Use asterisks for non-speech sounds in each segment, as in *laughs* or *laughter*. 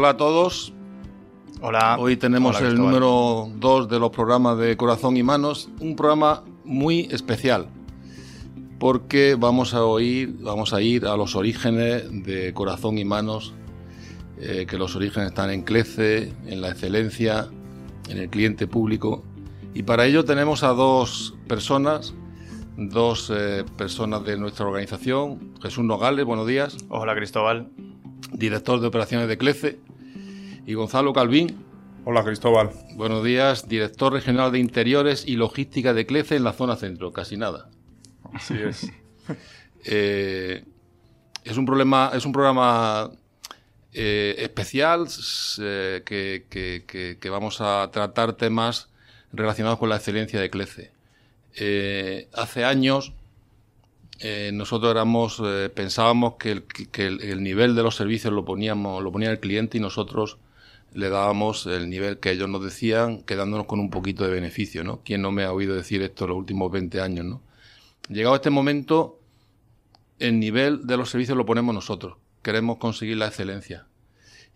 Hola a todos. Hola. Hoy tenemos el número 2 de los programas de Corazón y Manos, un programa muy especial porque vamos a oír, vamos a ir a los orígenes de Corazón y Manos, eh, que los orígenes están en Clece, en la excelencia, en el cliente público. Y para ello tenemos a dos personas, dos eh, personas de nuestra organización. Jesús Nogales, buenos días. Hola Cristóbal. Director de operaciones de Clece. Y Gonzalo Calvín. Hola Cristóbal. Buenos días, director regional de Interiores y Logística de Clece en la zona centro. Casi nada. Así es. *laughs* Eh, es un problema, es un programa eh, especial eh, que, vamos a tratar temas relacionados con la excelencia de Clece. hace años nosotros éramos, pensábamos que, el, el, nivel de los servicios lo poníamos, lo ponía el cliente y nosotros le dábamos el nivel que ellos nos decían, quedándonos con un poquito de beneficio, ¿no? ¿Quién no me ha oído decir esto los últimos 20 años, no? Llegado a este momento, el nivel de los servicios lo ponemos nosotros. Queremos conseguir la excelencia.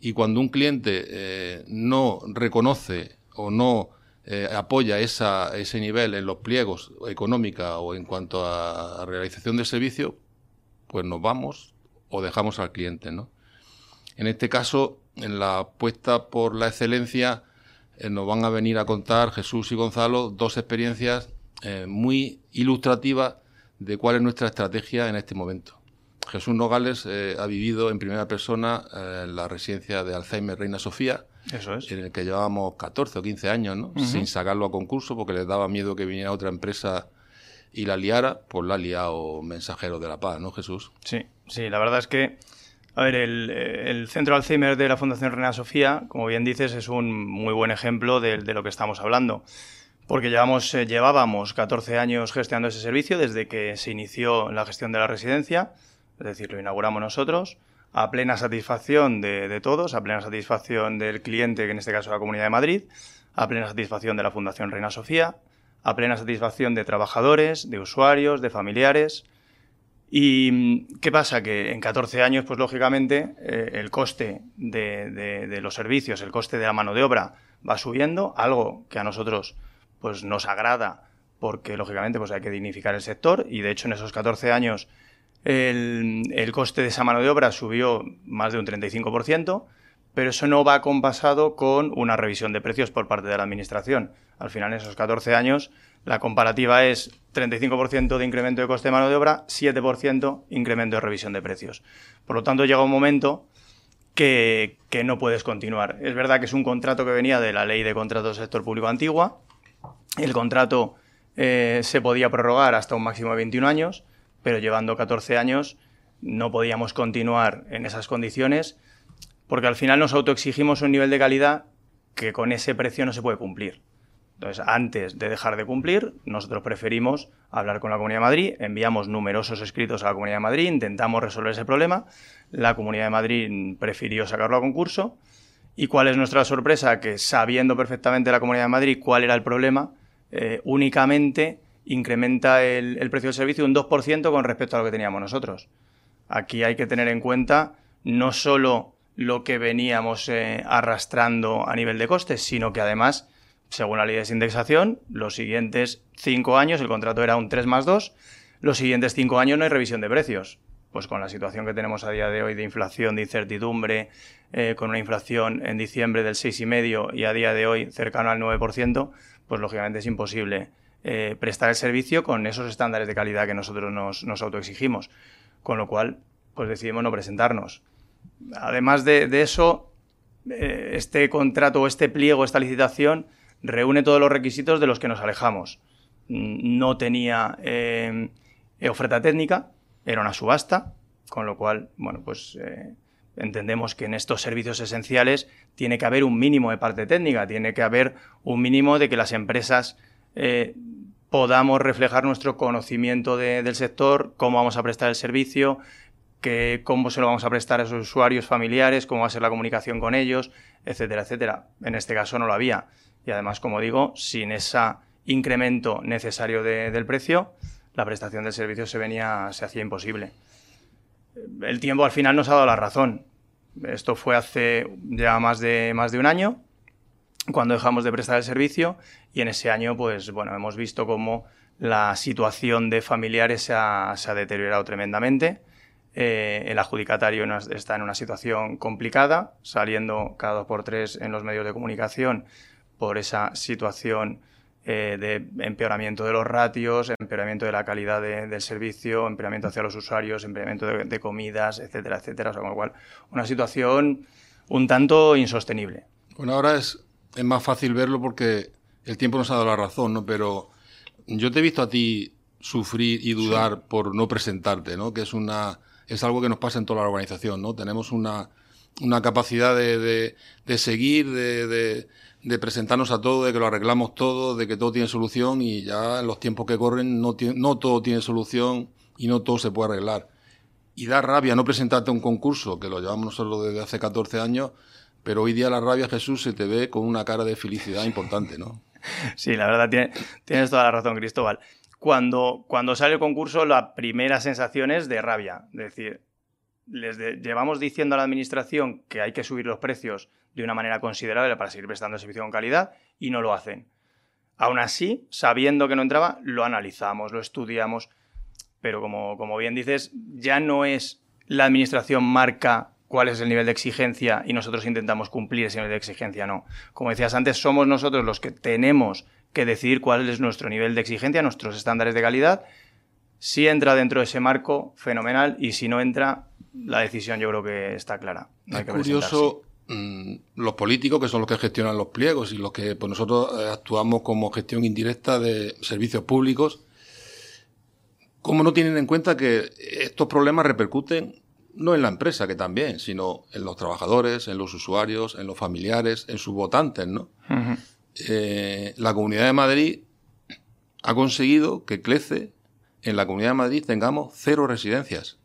Y cuando un cliente eh, no reconoce o no eh, apoya ese nivel en los pliegos económica o en cuanto a, realización del servicio, pues nos vamos o dejamos al cliente, ¿no? En este caso, en la apuesta por la excelencia, eh, nos van a venir a contar Jesús y Gonzalo dos experiencias muy ilustrativas de cuál es nuestra estrategia en este momento. Jesús Nogales eh, ha vivido en primera persona eh, en la residencia de Alzheimer Reina Sofía, Eso es. en el que llevábamos 14 o 15 años, ¿no? sin sacarlo a concurso porque les daba miedo que viniera otra empresa y la liara, pues la ha liado Mensajero de la Paz, ¿no, Jesús? Sí, sí, la verdad es que, a ver, el, Centro Alzheimer de la Fundación Reina Sofía, como bien dices, es un muy buen ejemplo de, de lo que estamos hablando porque llevamos, eh, llevábamos 14 años gestionando ese servicio desde que se inició la gestión de la residencia, es decir, lo inauguramos nosotros, a plena satisfacción de, todos, a plena satisfacción del cliente, que en este caso es la Comunidad de Madrid, a plena satisfacción de la Fundación Reina Sofía, a plena satisfacción de trabajadores, de usuarios, de familiares. ¿Y qué pasa? Que en 14 años, pues lógicamente, eh, el coste de, de los servicios, el coste de la mano de obra va subiendo, algo que a nosotros pues nos agrada porque lógicamente pues hay que dignificar el sector y de hecho en esos 14 años el, coste de esa mano de obra subió más de un 35%, pero eso no va compasado con una revisión de precios por parte de la Administración. Al final, en esos 14 años, la comparativa es 35% de incremento de coste de mano de obra, 7% incremento de revisión de precios. Por lo tanto, llega un momento que, que no puedes continuar. Es verdad que es un contrato que venía de la ley de contratos del sector público antigua, el contrato eh, se podía prorrogar hasta un máximo de 21 años, pero llevando 14 años no podíamos continuar en esas condiciones porque al final nos autoexigimos un nivel de calidad que con ese precio no se puede cumplir. Entonces, antes de dejar de cumplir, nosotros preferimos hablar con la Comunidad de Madrid, enviamos numerosos escritos a la Comunidad de Madrid, intentamos resolver ese problema, la Comunidad de Madrid prefirió sacarlo a concurso, y cuál es nuestra sorpresa, que sabiendo perfectamente la Comunidad de Madrid cuál era el problema, eh, únicamente incrementa el, precio del servicio un 2% con respecto a lo que teníamos nosotros. Aquí hay que tener en cuenta no solo lo que veníamos eh, arrastrando a nivel de costes, sino que además, según la ley de indexación, los siguientes cinco años, el contrato era un 3 más 2, los siguientes cinco años no hay revisión de precios. Pues con la situación que tenemos a día de hoy de inflación, de incertidumbre, eh, con una inflación en diciembre del 6,5 y a día de hoy cercano al 9%, pues lógicamente es imposible eh, prestar el servicio con esos estándares de calidad que nosotros nos, autoexigimos. Con lo cual, pues decidimos no presentarnos. Además de, eso, eh, este contrato o este pliego, esta licitación, reúne todos los requisitos de los que nos alejamos. Mm, no tenía eh, oferta técnica, era una subasta, con lo cual, bueno, pues entendemos que en estos servicios esenciales tiene que haber un mínimo de parte técnica, tiene que haber un mínimo de que las empresas eh, podamos reflejar nuestro conocimiento del sector, cómo vamos a prestar el servicio, que, cómo se lo vamos a prestar a esos usuarios familiares, cómo va a ser la comunicación con ellos, etcétera, etcétera. En este caso no lo había. Y además, como digo, sin ese incremento necesario del precio, la prestación del servicio se venía, se hacía imposible el tiempo al final nos ha dado la razón. Esto fue hace ya más de, más de un año, cuando dejamos de prestar el servicio, y en ese año, pues bueno, hemos visto cómo la situación de familiares se ha, deteriorado tremendamente. Eh, el adjudicatario está en una situación complicada, saliendo cada dos por tres en los medios de comunicación por esa situación eh, de empeoramiento de los ratios, empeoramiento de la calidad del servicio, empeoramiento hacia los usuarios, empeoramiento de, comidas, etcétera, etcétera. con lo cual, una situación un tanto insostenible. Bueno, ahora es, es más fácil verlo porque el tiempo nos ha dado la razón, ¿no? Pero yo te he visto a ti sufrir y dudar por no presentarte, ¿no? Que es una es algo que nos pasa en toda la organización, ¿no? Tenemos una, una capacidad de, de, seguir, de, de presentarnos a todo, de que lo arreglamos todo, de que todo tiene solución y ya en los tiempos que corren no, no todo tiene solución y no todo se puede arreglar. Y da rabia no presentarte a un concurso, que lo llevamos nosotros desde hace 14 años, pero hoy día la rabia, Jesús, se te ve con una cara de felicidad importante, ¿no? *laughs* Sí, la verdad, tienes toda la razón, Cristóbal. Cuando, cuando sale el concurso, la primera sensación es de rabia. Es decir, les llevamos diciendo a la administración que hay que subir los precios de una manera considerable para seguir prestando servicio con calidad y no lo hacen. Aún así, sabiendo que no entraba, lo analizamos, lo estudiamos, pero como, como bien dices, ya no es la administración marca cuál es el nivel de exigencia y nosotros intentamos cumplir ese nivel de exigencia, no. Como decías antes, somos nosotros los que tenemos que decidir cuál es nuestro nivel de exigencia, nuestros estándares de calidad. Si entra dentro de ese marco, fenomenal, y si no entra, la decisión yo creo que está clara. es curioso Mm, los políticos, que son los que gestionan los pliegos y los que pues, nosotros eh, actuamos como gestión indirecta de servicios públicos, ¿cómo no tienen en cuenta que estos problemas repercuten no en la empresa, que también, sino en los trabajadores, en los usuarios, en los familiares, en sus votantes, ¿no? Eh, la Comunidad de Madrid ha conseguido que crece en la Comunidad de Madrid tengamos cero residencias.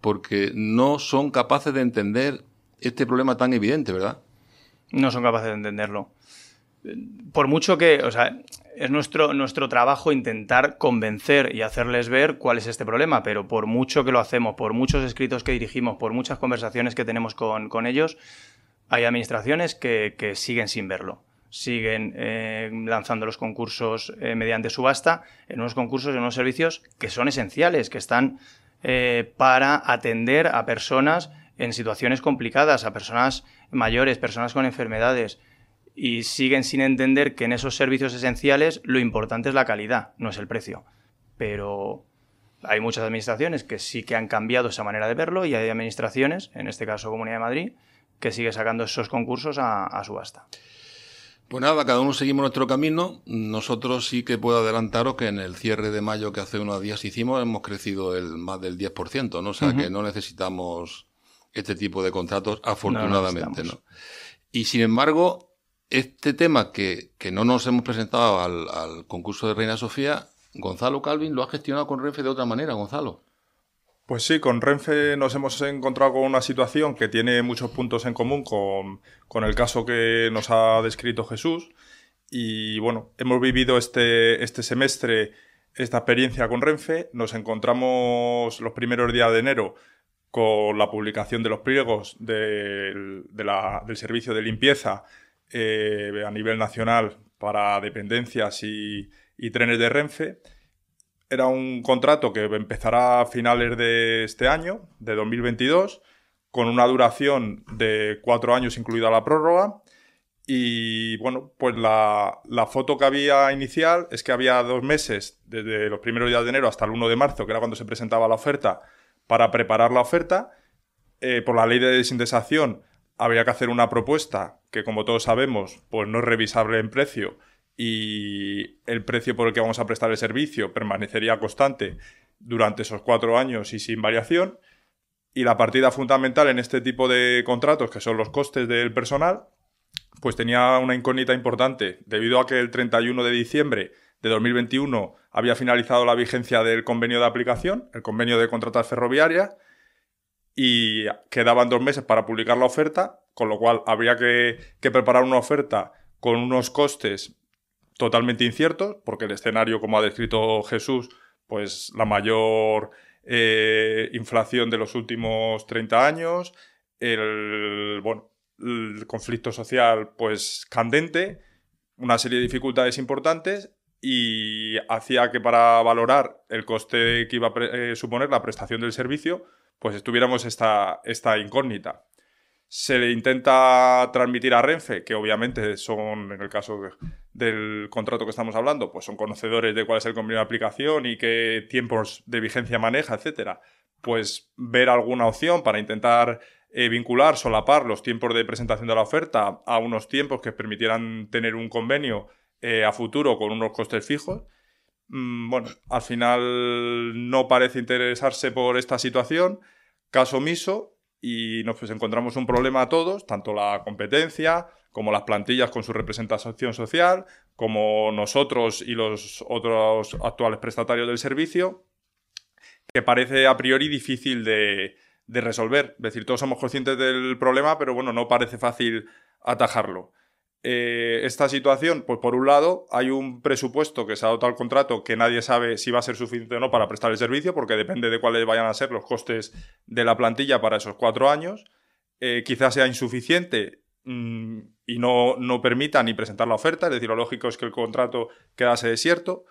Porque no son capaces de entender este problema tan evidente, ¿verdad? No son capaces de entenderlo. Por mucho que, o sea, es nuestro, nuestro trabajo intentar convencer y hacerles ver cuál es este problema, pero por mucho que lo hacemos, por muchos escritos que dirigimos, por muchas conversaciones que tenemos con, ellos, hay administraciones que, siguen sin verlo. Siguen eh, lanzando los concursos eh, mediante subasta en unos concursos, en unos servicios que son esenciales, que están eh, para atender a personas en situaciones complicadas, a personas mayores, personas con enfermedades, y siguen sin entender que en esos servicios esenciales lo importante es la calidad, no es el precio. Pero hay muchas administraciones que sí que han cambiado esa manera de verlo y hay administraciones, en este caso Comunidad de Madrid, que sigue sacando esos concursos a, subasta. Pues nada, cada uno seguimos nuestro camino. Nosotros sí que puedo adelantaros que en el cierre de mayo que hace unos días hicimos hemos crecido el más del 10%, ¿no? O sea que no necesitamos este tipo de contratos, afortunadamente, no, Y sin embargo, este tema que, no nos hemos presentado al, concurso de Reina Sofía, Gonzalo Calvin lo ha gestionado con Renfe de otra manera, Gonzalo. Pues sí, con Renfe nos hemos encontrado con una situación que tiene muchos puntos en común con, con el caso que nos ha descrito Jesús. Y bueno, hemos vivido este, este semestre esta experiencia con Renfe. Nos encontramos los primeros días de enero con la publicación de los pliegos del, servicio de limpieza eh, a nivel nacional para dependencias y, trenes de Renfe. Era un contrato que empezará a finales de este año, de 2022, con una duración de cuatro años incluida la prórroga. Y bueno, pues la, foto que había inicial es que había dos meses, desde los primeros días de enero hasta el 1 de marzo, que era cuando se presentaba la oferta, para preparar la oferta. Eh, por la ley de desindexación habría que hacer una propuesta que, como todos sabemos, pues no es revisable en precio y el precio por el que vamos a prestar el servicio permanecería constante durante esos cuatro años y sin variación. Y la partida fundamental en este tipo de contratos, que son los costes del personal, pues tenía una incógnita importante, debido a que el 31 de diciembre de 2021 había finalizado la vigencia del convenio de aplicación, el convenio de contratas ferroviarias, y quedaban dos meses para publicar la oferta, con lo cual habría que, preparar una oferta con unos costes totalmente inciertos, porque el escenario, como ha descrito Jesús, pues la mayor eh, inflación de los últimos 30 años, el, bueno, el conflicto social pues candente, una serie de dificultades importantes y hacía que para valorar el coste que iba a eh, suponer la prestación del servicio, pues estuviéramos esta, esta incógnita. Se le intenta transmitir a Renfe, que obviamente son, en el caso del contrato que estamos hablando, pues son conocedores de cuál es el convenio de aplicación y qué tiempos de vigencia maneja, etcétera. Pues ver alguna opción para intentar eh, vincular, solapar los tiempos de presentación de la oferta a unos tiempos que permitieran tener un convenio eh, a futuro con unos costes fijos. Mm, bueno, al final no parece interesarse por esta situación, caso omiso, y nos pues, encontramos un problema a todos, tanto la competencia como las plantillas con su representación social, como nosotros y los otros actuales prestatarios del servicio, que parece a priori difícil de, de resolver. Es decir, todos somos conscientes del problema, pero bueno, no parece fácil atajarlo. Eh, esta situación, pues por un lado, hay un presupuesto que se ha dado al contrato que nadie sabe si va a ser suficiente o no para prestar el servicio, porque depende de cuáles vayan a ser los costes de la plantilla para esos cuatro años. Eh, quizás sea insuficiente mm, y no, no permita ni presentar la oferta, es decir, lo lógico es que el contrato quedase desierto.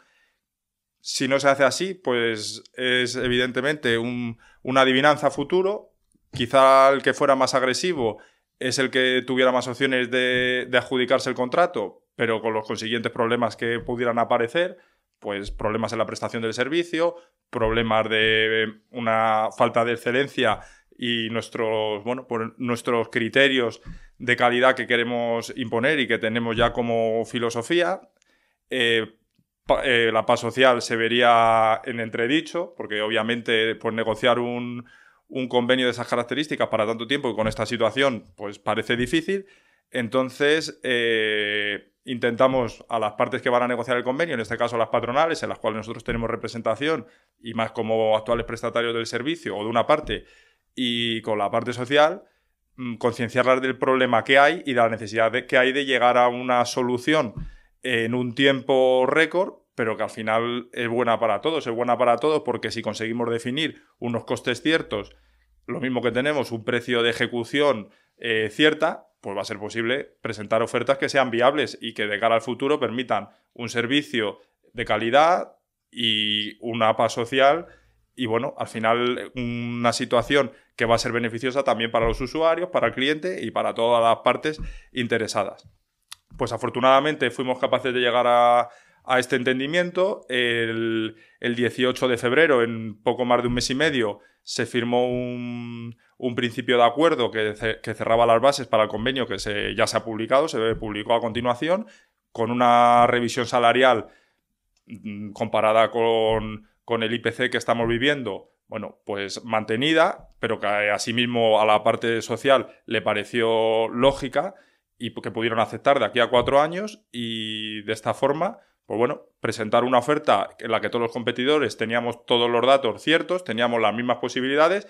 Si no se hace así, pues es evidentemente una adivinanza futuro. Quizá el que fuera más agresivo es el que tuviera más opciones de, adjudicarse el contrato, pero con los consiguientes problemas que pudieran aparecer, pues problemas en la prestación del servicio, problemas de una falta de excelencia y nuestros, bueno, por nuestros criterios de calidad que queremos imponer y que tenemos ya como filosofía. Eh, eh, la paz social se vería en entredicho, porque obviamente pues, negociar un, un convenio de esas características para tanto tiempo y con esta situación, pues parece difícil. Entonces, eh, intentamos a las partes que van a negociar el convenio, en este caso las patronales, en las cuales nosotros tenemos representación y más como actuales prestatarios del servicio o de una parte, y con la parte social, mm, concienciarlas del problema que hay y de la necesidad que hay de llegar a una solución en un tiempo récord pero que al final es buena para todos, es buena para todos porque si conseguimos definir unos costes ciertos, lo mismo que tenemos un precio de ejecución eh, cierta, pues va a ser posible presentar ofertas que sean viables y que de cara al futuro permitan un servicio de calidad y una APA social y bueno, al final una situación que va a ser beneficiosa también para los usuarios, para el cliente y para todas las partes interesadas. Pues afortunadamente fuimos capaces de llegar a, a este entendimiento. El, 18 de febrero, en poco más de un mes y medio, se firmó un, principio de acuerdo que, cerraba las bases para el convenio que se, ya se ha publicado, se publicó a continuación, con una revisión salarial mm, comparada con, con el IPC que estamos viviendo, bueno, pues mantenida, pero que asimismo a la parte social le pareció lógica y que pudieron aceptar de aquí a cuatro años y de esta forma pues bueno, presentar una oferta en la que todos los competidores teníamos todos los datos ciertos, teníamos las mismas posibilidades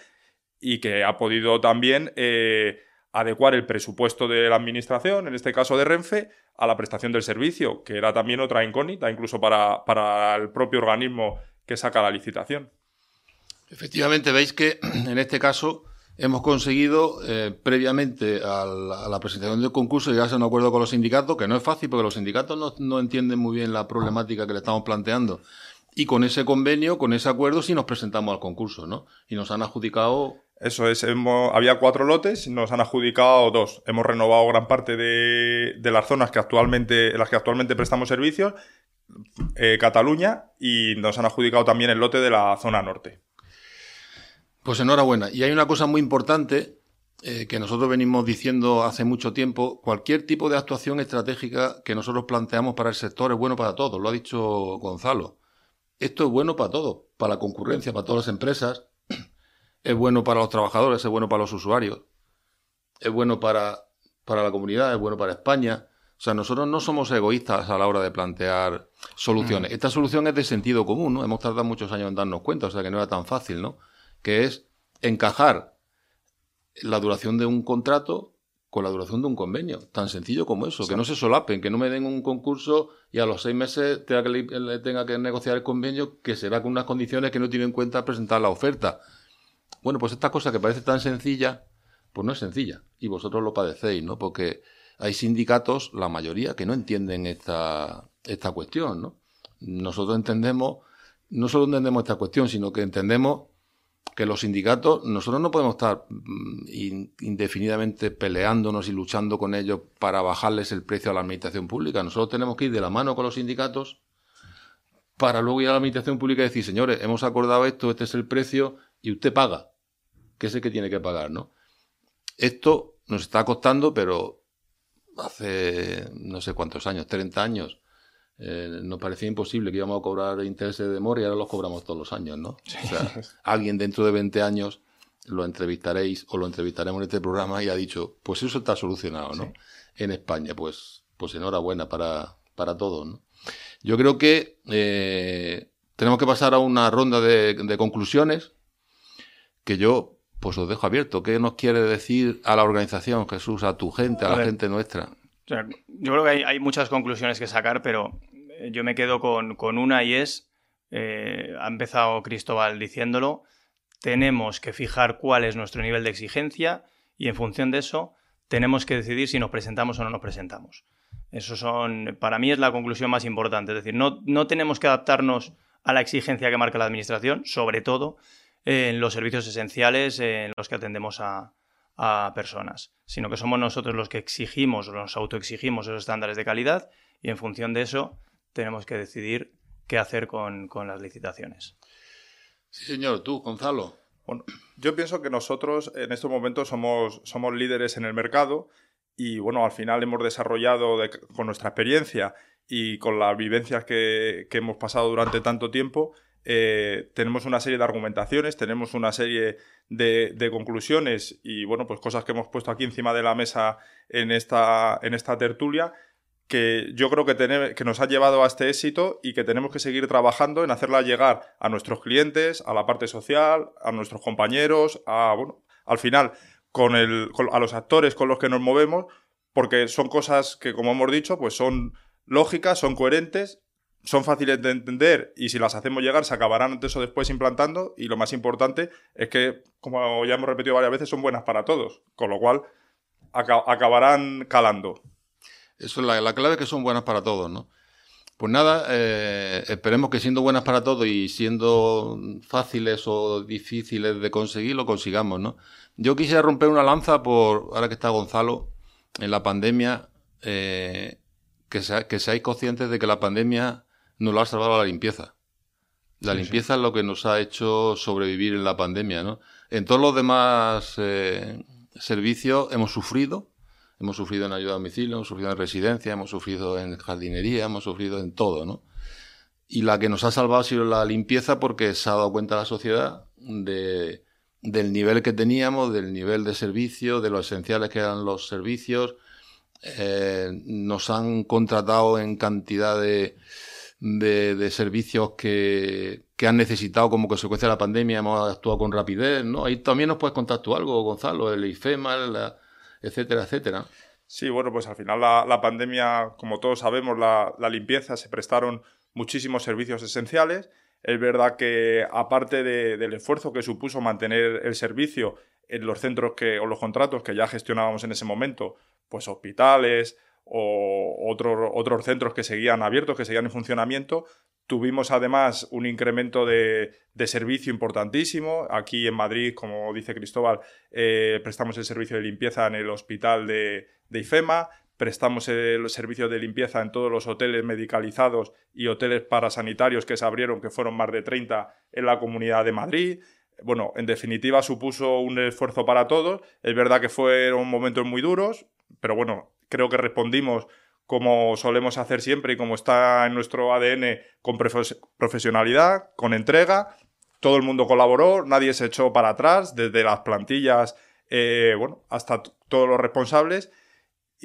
y que ha podido también eh, adecuar el presupuesto de la administración, en este caso de Renfe, a la prestación del servicio, que era también otra incógnita, incluso para, para el propio organismo que saca la licitación. Efectivamente, veis que *clears throat* en este caso hemos conseguido, eh, previamente a la, presentación del concurso, llegarse a un acuerdo con los sindicatos, que no es fácil porque los sindicatos no, entienden muy bien la problemática que le estamos planteando. Y con ese convenio, con ese acuerdo, sí nos presentamos al concurso, ¿no? Y nos han adjudicado. Eso es, había cuatro lotes, nos han adjudicado dos. Hemos renovado gran parte de, las zonas que actualmente, en las que actualmente prestamos servicios, eh, Cataluña, y nos han adjudicado también el lote de la zona norte. Pues enhorabuena. Y hay una cosa muy importante eh, que nosotros venimos diciendo hace mucho tiempo. Cualquier tipo de actuación estratégica que nosotros planteamos para el sector es bueno para todos. Lo ha dicho Gonzalo. Esto es bueno para todos. Para la concurrencia, para todas las empresas. *clears throat* Es bueno para los trabajadores, es bueno para los usuarios. Es bueno para, para la comunidad, es bueno para España. O sea, nosotros no somos egoístas a la hora de plantear soluciones. Mm. Esta solución es de sentido común, ¿no? Hemos tardado muchos años en darnos cuenta, o sea que no era tan fácil, ¿no? Que es encajar la duración de un contrato con la duración de un convenio. Tan sencillo como eso, que no se solapen, que no me den un concurso y a los seis meses tenga que, tenga que negociar el convenio que se va con unas condiciones que no tienen en cuenta presentar la oferta. Bueno, pues esta cosa que parece tan sencilla, Pues no es sencilla. Y vosotros lo padecéis, ¿no? Porque hay sindicatos, la mayoría, que no entienden esta, esta cuestión, ¿no? Nosotros entendemos, no solo entendemos esta cuestión, sino que entendemos que los sindicatos, nosotros no podemos estar mm, indefinidamente peleándonos y luchando con ellos para bajarles el precio a la administración pública. Nosotros tenemos que ir de la mano con los sindicatos para luego ir a la administración pública y decir, señores, hemos acordado esto, este es el precio y usted paga, que es el que tiene que pagar, ¿no? Esto nos está costando, pero hace no sé cuántos años, 30 años, eh, nos parecía imposible que íbamos a cobrar intereses de mora y ahora los cobramos todos los años, ¿no? O sea, alguien dentro de 20 años lo entrevistaréis o lo entrevistaremos en este programa y ha dicho, pues eso está solucionado, ¿no? En España, pues, pues enhorabuena para, para todos, ¿no? Yo creo que eh, tenemos que pasar a una ronda de, conclusiones que yo pues os dejo abierto. ¿Qué nos quiere decir a la organización, Jesús, a tu gente, a, la gente nuestra? Yo creo que hay, muchas conclusiones que sacar, pero eh, yo me quedo con, una y es, eh, ha empezado Cristóbal diciéndolo, tenemos que fijar cuál es nuestro nivel de exigencia y en función de eso tenemos que decidir si nos presentamos o no nos presentamos. Eso son, para mí es la conclusión más importante. Es decir, no, no tenemos que adaptarnos a la exigencia que marca la Administración, sobre todo en los servicios esenciales en los que atendemos a, personas, sino que somos nosotros los que exigimos o nos autoexigimos esos estándares de calidad y en función de eso tenemos que decidir qué hacer con, con las licitaciones. Sí, señor. Tú, Gonzalo. Bueno, yo pienso que nosotros en estos momentos somos, somos líderes en el mercado y bueno, al final hemos desarrollado con nuestra experiencia y con las vivencias que, hemos pasado durante tanto tiempo, eh, tenemos una serie de argumentaciones, tenemos una serie de, conclusiones y bueno, pues cosas que hemos puesto aquí encima de la mesa en esta, en esta tertulia que yo creo que, que nos ha llevado a este éxito y que tenemos que seguir trabajando en hacerla llegar a nuestros clientes, a la parte social, a nuestros compañeros, a, bueno, al final con el, a los actores con los que nos movemos, porque son cosas que, como hemos dicho, pues son lógicas, son coherentes, son fáciles de entender y si las hacemos llegar se acabarán antes o después implantando y lo más importante es que, como ya hemos repetido varias veces, son buenas para todos, con lo cual acabarán calando. Eso es la, la clave que son buenas para todos, ¿no? Pues nada, eh, esperemos que siendo buenas para todos y siendo fáciles o difíciles de conseguir, lo consigamos, ¿no? Yo quisiera romper una lanza por, ahora que está Gonzalo, en la pandemia, eh, que, que, seáis conscientes de que la pandemia nos lo ha salvado la limpieza. La limpieza es lo que nos ha hecho sobrevivir en la pandemia, ¿no? En todos los demás eh, servicios hemos sufrido, hemos sufrido en ayuda a domicilio, hemos sufrido en residencia, hemos sufrido en jardinería, hemos sufrido en todo, ¿no? Y la que nos ha salvado ha sido la limpieza porque se ha dado cuenta la sociedad de del nivel que teníamos, del nivel de servicio, de lo esenciales que eran los servicios. Eh, nos han contratado en cantidad de, de, servicios que, que, han necesitado como consecuencia de la pandemia, hemos actuado con rapidez, ¿no? Ahí también nos puedes contar tú algo, Gonzalo, el IFEMA, etcétera, etcétera. Sí, bueno, pues al final la, la pandemia, como todos sabemos, la, la limpieza, se prestaron muchísimos servicios esenciales es verdad que aparte del esfuerzo que supuso mantener el servicio en los centros que, o los contratos que ya gestionábamos en ese momento, pues hospitales o otros, centros que seguían abiertos, que seguían en funcionamiento, Tuvimos además un incremento de, servicio importantísimo. Aquí en Madrid, como dice Cristóbal, eh, prestamos el servicio de limpieza en el hospital de, de IFEMA prestamos el servicio de limpieza en todos los hoteles medicalizados y hoteles parasanitarios que se abrieron, que fueron más de 30 en la Comunidad de Madrid. Bueno, en definitiva supuso un esfuerzo para todos. Es verdad que fueron momentos muy duros, pero bueno, creo que respondimos como solemos hacer siempre y como está en nuestro ADN, con profesionalidad, con entrega. Todo el mundo colaboró, nadie se echó para atrás, desde las plantillas, eh, bueno, hasta todos los responsables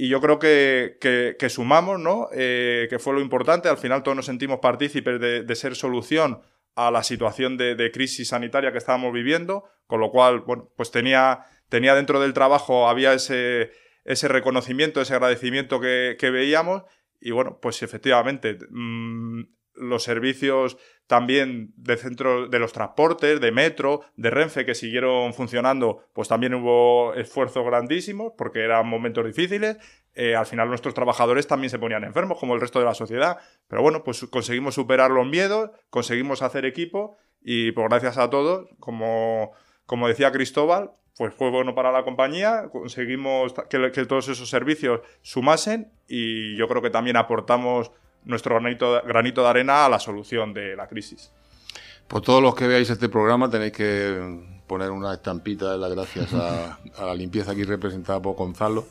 y yo creo que, que, sumamos, ¿no? Eh, que fue lo importante. Al final todos nos sentimos partícipes de, ser solución a la situación de, crisis sanitaria que estábamos viviendo, con lo cual, bueno, pues tenía, tenía dentro del trabajo, había ese, ese reconocimiento, ese agradecimiento que, veíamos y bueno, pues efectivamente, mm, los servicios también de centro de los transportes, de metro, de Renfe que siguieron funcionando, pues también hubo esfuerzos grandísimos porque eran momentos difíciles. Eh, al final nuestros trabajadores también se ponían enfermos como el resto de la sociedad. Pero bueno, pues conseguimos superar los miedos, conseguimos hacer equipo y pues gracias a todos, como, como decía Cristóbal, pues fue bueno para la compañía, conseguimos que, que todos esos servicios sumasen y yo creo que también aportamos nuestro granito, granito de arena a la solución de la crisis. Por todos los que veáis este programa tenéis que poner una estampita de las gracias *laughs* a, la limpieza aquí representada por Gonzalo.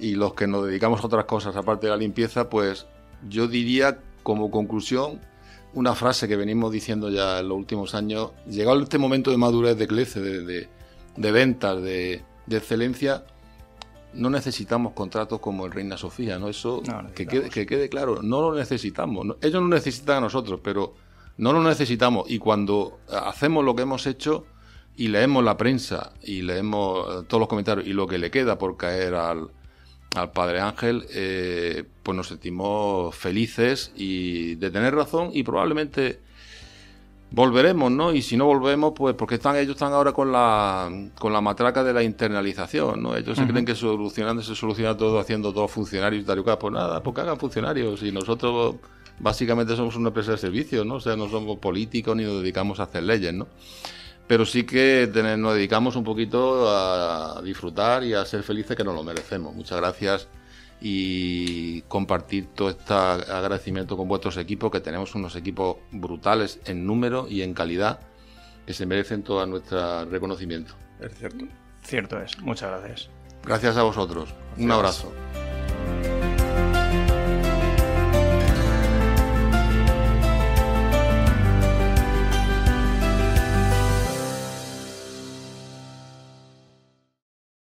Y los que nos dedicamos a otras cosas aparte de la limpieza, pues yo diría como conclusión una frase que venimos diciendo ya en los últimos años. Llegado este momento de madurez de Clece, de, de, ventas, de, de excelencia, no necesitamos contratos como el Reina Sofía, ¿no? Eso que, quede, que, quede, claro, no lo necesitamos. Ellos no necesitan a nosotros, pero no lo necesitamos. Y cuando hacemos lo que hemos hecho y leemos la prensa y leemos eh, todos los comentarios y lo que le queda por caer al, al Padre Ángel, eh, pues nos sentimos felices y de tener razón y probablemente volveremos, ¿no? Y si no volvemos, pues porque están ellos están ahora con la con la matraca de la internalización, ¿no? Ellos se creen que solucionando se soluciona todo haciendo todos funcionarios y tal y cual. Pues nada, porque hagan funcionarios y nosotros básicamente somos una empresa de servicios, ¿no? O sea, no somos políticos ni nos dedicamos a hacer leyes, ¿no? Pero sí que nos dedicamos un poquito a disfrutar y a ser felices que nos lo merecemos. Muchas gracias y compartir todo este agradecimiento con vuestros equipos, que tenemos unos equipos brutales en número y en calidad que se merecen todo nuestro reconocimiento. Es cierto. Cierto es. Muchas gracias. Gracias a vosotros. Un abrazo.